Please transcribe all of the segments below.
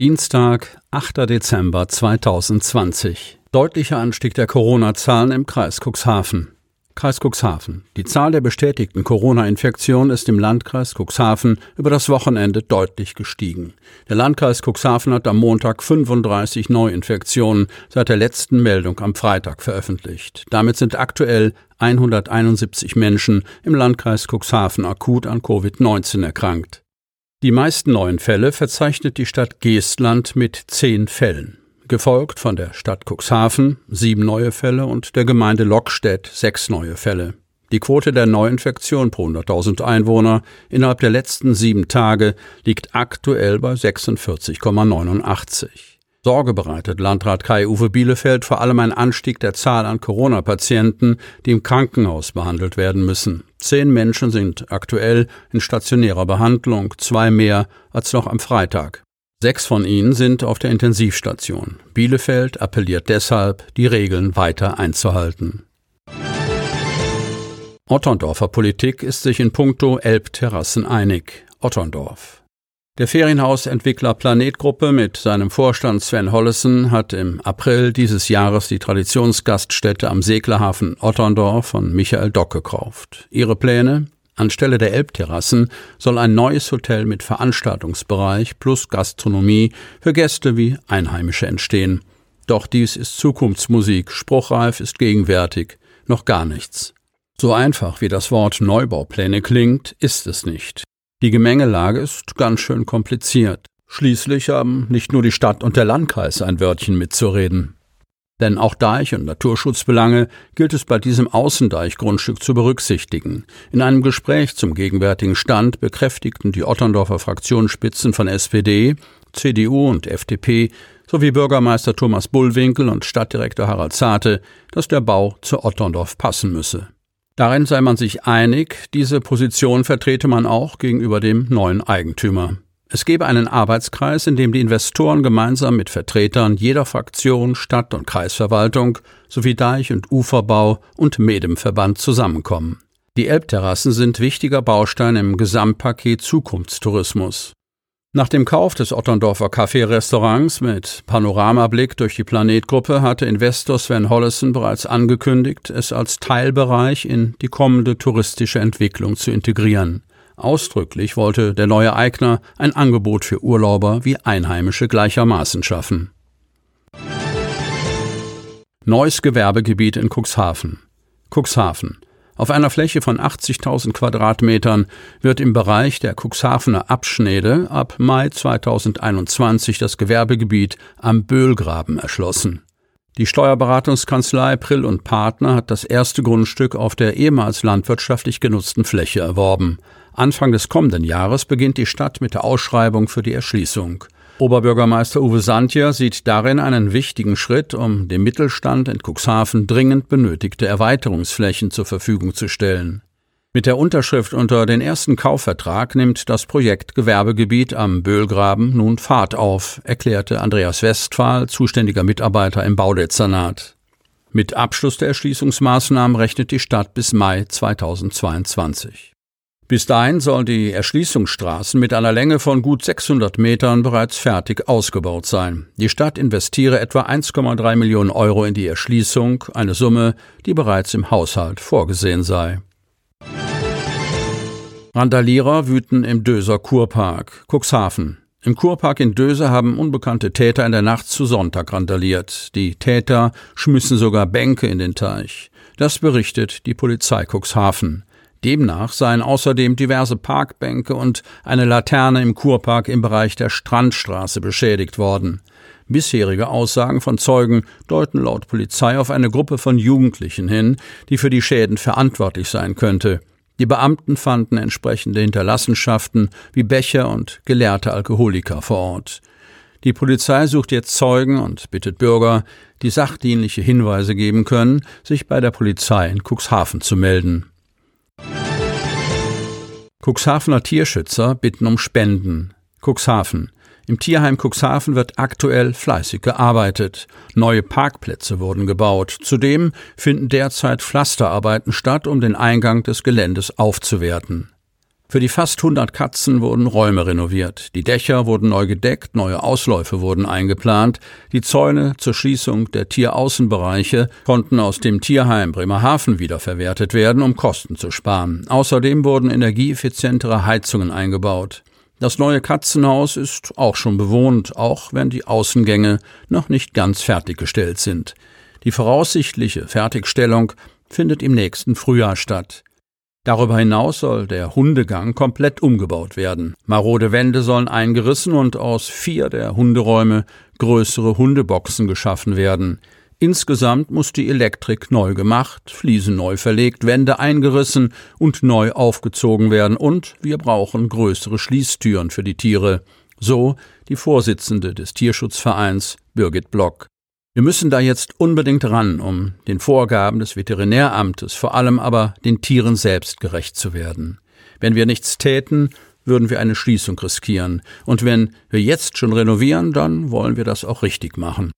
Dienstag, 8. Dezember 2020. Deutlicher Anstieg der Corona-Zahlen im Kreis Cuxhaven. Kreis Cuxhaven. Die Zahl der bestätigten Corona-Infektionen ist im Landkreis Cuxhaven über das Wochenende deutlich gestiegen. Der Landkreis Cuxhaven hat am Montag 35 Neuinfektionen seit der letzten Meldung am Freitag veröffentlicht. Damit sind aktuell 171 Menschen im Landkreis Cuxhaven akut an Covid-19 erkrankt. Die meisten neuen Fälle verzeichnet die Stadt Geestland mit zehn Fällen, gefolgt von der Stadt Cuxhaven sieben neue Fälle und der Gemeinde Lockstedt sechs neue Fälle. Die Quote der Neuinfektion pro 100.000 Einwohner innerhalb der letzten sieben Tage liegt aktuell bei 46,89. Sorge bereitet Landrat Kai-Uwe Bielefeld vor allem ein Anstieg der Zahl an Corona-Patienten, die im Krankenhaus behandelt werden müssen. Zehn Menschen sind aktuell in stationärer Behandlung, zwei mehr als noch am Freitag. Sechs von ihnen sind auf der Intensivstation. Bielefeld appelliert deshalb, die Regeln weiter einzuhalten. Otterndorfer Politik ist sich in puncto Elbterrassen einig. Otterndorf. Der Ferienhausentwickler Planetgruppe mit seinem Vorstand Sven Hollesen hat im April dieses Jahres die Traditionsgaststätte am Seglerhafen Otterndorf von Michael Dock gekauft. Ihre Pläne? Anstelle der Elbterrassen soll ein neues Hotel mit Veranstaltungsbereich plus Gastronomie für Gäste wie Einheimische entstehen. Doch dies ist Zukunftsmusik, spruchreif ist gegenwärtig, noch gar nichts. So einfach wie das Wort Neubaupläne klingt, ist es nicht. Die Gemengelage ist ganz schön kompliziert. Schließlich haben nicht nur die Stadt und der Landkreis ein Wörtchen mitzureden. Denn auch Deich- und Naturschutzbelange gilt es bei diesem Außendeichgrundstück zu berücksichtigen. In einem Gespräch zum gegenwärtigen Stand bekräftigten die Otterndorfer Fraktionsspitzen von SPD, CDU und FDP sowie Bürgermeister Thomas Bullwinkel und Stadtdirektor Harald Zarte, dass der Bau zu Otterndorf passen müsse. Darin sei man sich einig, diese Position vertrete man auch gegenüber dem neuen Eigentümer. Es gebe einen Arbeitskreis, in dem die Investoren gemeinsam mit Vertretern jeder Fraktion, Stadt- und Kreisverwaltung sowie Deich- und Uferbau und Medemverband zusammenkommen. Die Elbterrassen sind wichtiger Baustein im Gesamtpaket Zukunftstourismus. Nach dem Kauf des Otterndorfer Café-Restaurants mit Panoramablick durch die Planetgruppe hatte Investor Sven Hollesen bereits angekündigt, es als Teilbereich in die kommende touristische Entwicklung zu integrieren. Ausdrücklich wollte der neue Eigner ein Angebot für Urlauber wie Einheimische gleichermaßen schaffen. Neues Gewerbegebiet in Cuxhaven. Cuxhaven. Auf einer Fläche von 80.000 Quadratmetern wird im Bereich der Cuxhavener Abschnede ab Mai 2021 das Gewerbegebiet am Böhlgraben erschlossen. Die Steuerberatungskanzlei Prill und Partner hat das erste Grundstück auf der ehemals landwirtschaftlich genutzten Fläche erworben. Anfang des kommenden Jahres beginnt die Stadt mit der Ausschreibung für die Erschließung. Oberbürgermeister Uwe Santjer sieht darin einen wichtigen Schritt, um dem Mittelstand in Cuxhaven dringend benötigte Erweiterungsflächen zur Verfügung zu stellen. Mit der Unterschrift unter den ersten Kaufvertrag nimmt das Projekt Gewerbegebiet am Böhlgraben nun Fahrt auf, erklärte Andreas Westphal, zuständiger Mitarbeiter im Baudezernat. Mit Abschluss der Erschließungsmaßnahmen rechnet die Stadt bis Mai 2022. Bis dahin sollen die Erschließungsstraßen mit einer Länge von gut 600 Metern bereits fertig ausgebaut sein. Die Stadt investiere etwa 1,3 Millionen Euro in die Erschließung, eine Summe, die bereits im Haushalt vorgesehen sei. Randalierer wüten im Döser Kurpark, Cuxhaven. Im Kurpark in Döse haben unbekannte Täter in der Nacht zu Sonntag randaliert. Die Täter schmissen sogar Bänke in den Teich. Das berichtet die Polizei Cuxhaven. Demnach seien außerdem diverse Parkbänke und eine Laterne im Kurpark im Bereich der Strandstraße beschädigt worden. Bisherige Aussagen von Zeugen deuten laut Polizei auf eine Gruppe von Jugendlichen hin, die für die Schäden verantwortlich sein könnte. Die Beamten fanden entsprechende Hinterlassenschaften wie Becher und gelehrte Alkoholiker vor Ort. Die Polizei sucht jetzt Zeugen und bittet Bürger, die sachdienliche Hinweise geben können, sich bei der Polizei in Cuxhaven zu melden. Cuxhavener Tierschützer bitten um Spenden. Cuxhaven. Im Tierheim Cuxhaven wird aktuell fleißig gearbeitet. Neue Parkplätze wurden gebaut. Zudem finden derzeit Pflasterarbeiten statt, um den Eingang des Geländes aufzuwerten. Für die fast 100 Katzen wurden Räume renoviert. Die Dächer wurden neu gedeckt, neue Ausläufe wurden eingeplant. Die Zäune zur Schließung der Tieraußenbereiche konnten aus dem Tierheim Bremerhaven wiederverwertet werden, um Kosten zu sparen. Außerdem wurden energieeffizientere Heizungen eingebaut. Das neue Katzenhaus ist auch schon bewohnt, auch wenn die Außengänge noch nicht ganz fertiggestellt sind. Die voraussichtliche Fertigstellung findet im nächsten Frühjahr statt. Darüber hinaus soll der Hundegang komplett umgebaut werden. Marode Wände sollen eingerissen und aus vier der Hunderäume größere Hundeboxen geschaffen werden. Insgesamt muss die Elektrik neu gemacht, Fliesen neu verlegt, Wände eingerissen und neu aufgezogen werden und wir brauchen größere Schließtüren für die Tiere. So die Vorsitzende des Tierschutzvereins Birgit Block. Wir müssen da jetzt unbedingt ran, um den Vorgaben des Veterinäramtes, vor allem aber den Tieren selbst gerecht zu werden. Wenn wir nichts täten, würden wir eine Schließung riskieren. Und wenn wir jetzt schon renovieren, dann wollen wir das auch richtig machen.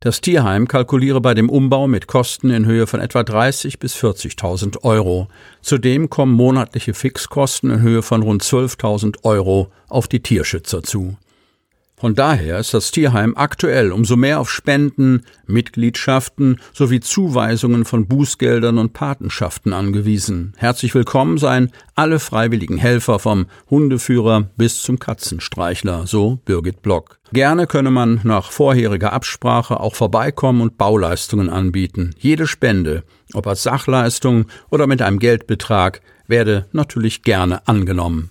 Das Tierheim kalkuliere bei dem Umbau mit Kosten in Höhe von etwa 30 bis 40.000 Euro. Zudem kommen monatliche Fixkosten in Höhe von rund 12.000 Euro auf die Tierschützer zu. Von daher ist das Tierheim aktuell umso mehr auf Spenden, Mitgliedschaften sowie Zuweisungen von Bußgeldern und Patenschaften angewiesen. Herzlich willkommen seien alle freiwilligen Helfer vom Hundeführer bis zum Katzenstreichler, so Birgit Block. Gerne könne man nach vorheriger Absprache auch vorbeikommen und Bauleistungen anbieten. Jede Spende, ob als Sachleistung oder mit einem Geldbetrag, werde natürlich gerne angenommen.